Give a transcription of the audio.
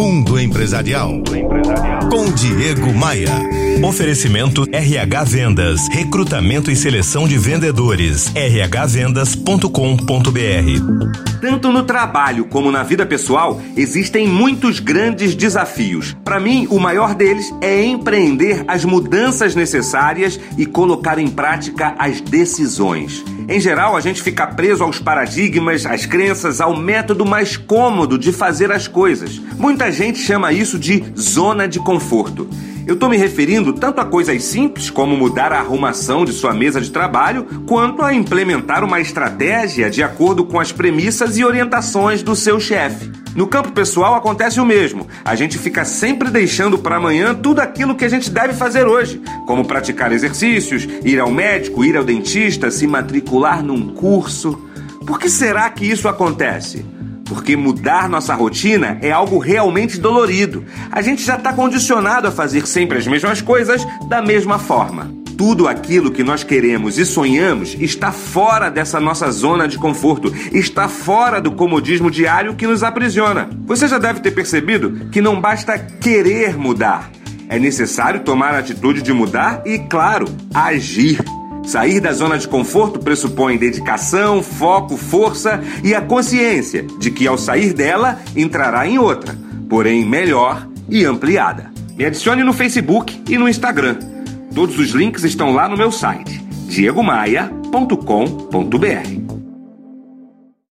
Mundo Empresarial. Com Diego Maia. Oferecimento RH Vendas. Recrutamento e seleção de vendedores. rhvendas.com.br. Tanto no trabalho como na vida pessoal, existem muitos grandes desafios. Para mim, o maior deles é empreender as mudanças necessárias e colocar em prática as decisões. Em geral, a gente fica preso aos paradigmas, às crenças, ao método mais cômodo de fazer as coisas. Muita gente chama isso de zona de conforto. Eu estou me referindo tanto a coisas simples, como mudar a arrumação de sua mesa de trabalho, quanto a implementar uma estratégia de acordo com as premissas e orientações do seu chefe. No campo pessoal acontece o mesmo. A gente fica sempre deixando para amanhã tudo aquilo que a gente deve fazer hoje, como praticar exercícios, ir ao médico, ir ao dentista, se matricular num curso. Por que será que isso acontece? Porque mudar nossa rotina é algo realmente dolorido. A gente já está condicionado a fazer sempre as mesmas coisas da mesma forma. Tudo aquilo que nós queremos e sonhamos está fora dessa nossa zona de conforto, está fora do comodismo diário que nos aprisiona. Você já deve ter percebido que não basta querer mudar, é necessário tomar a atitude de mudar e, claro, agir. Sair da zona de conforto pressupõe dedicação, foco, força e a consciência de que ao sair dela entrará em outra, porém melhor e ampliada. Me adicione no Facebook e no Instagram. Todos os links estão lá no meu site diegomaia.com.br.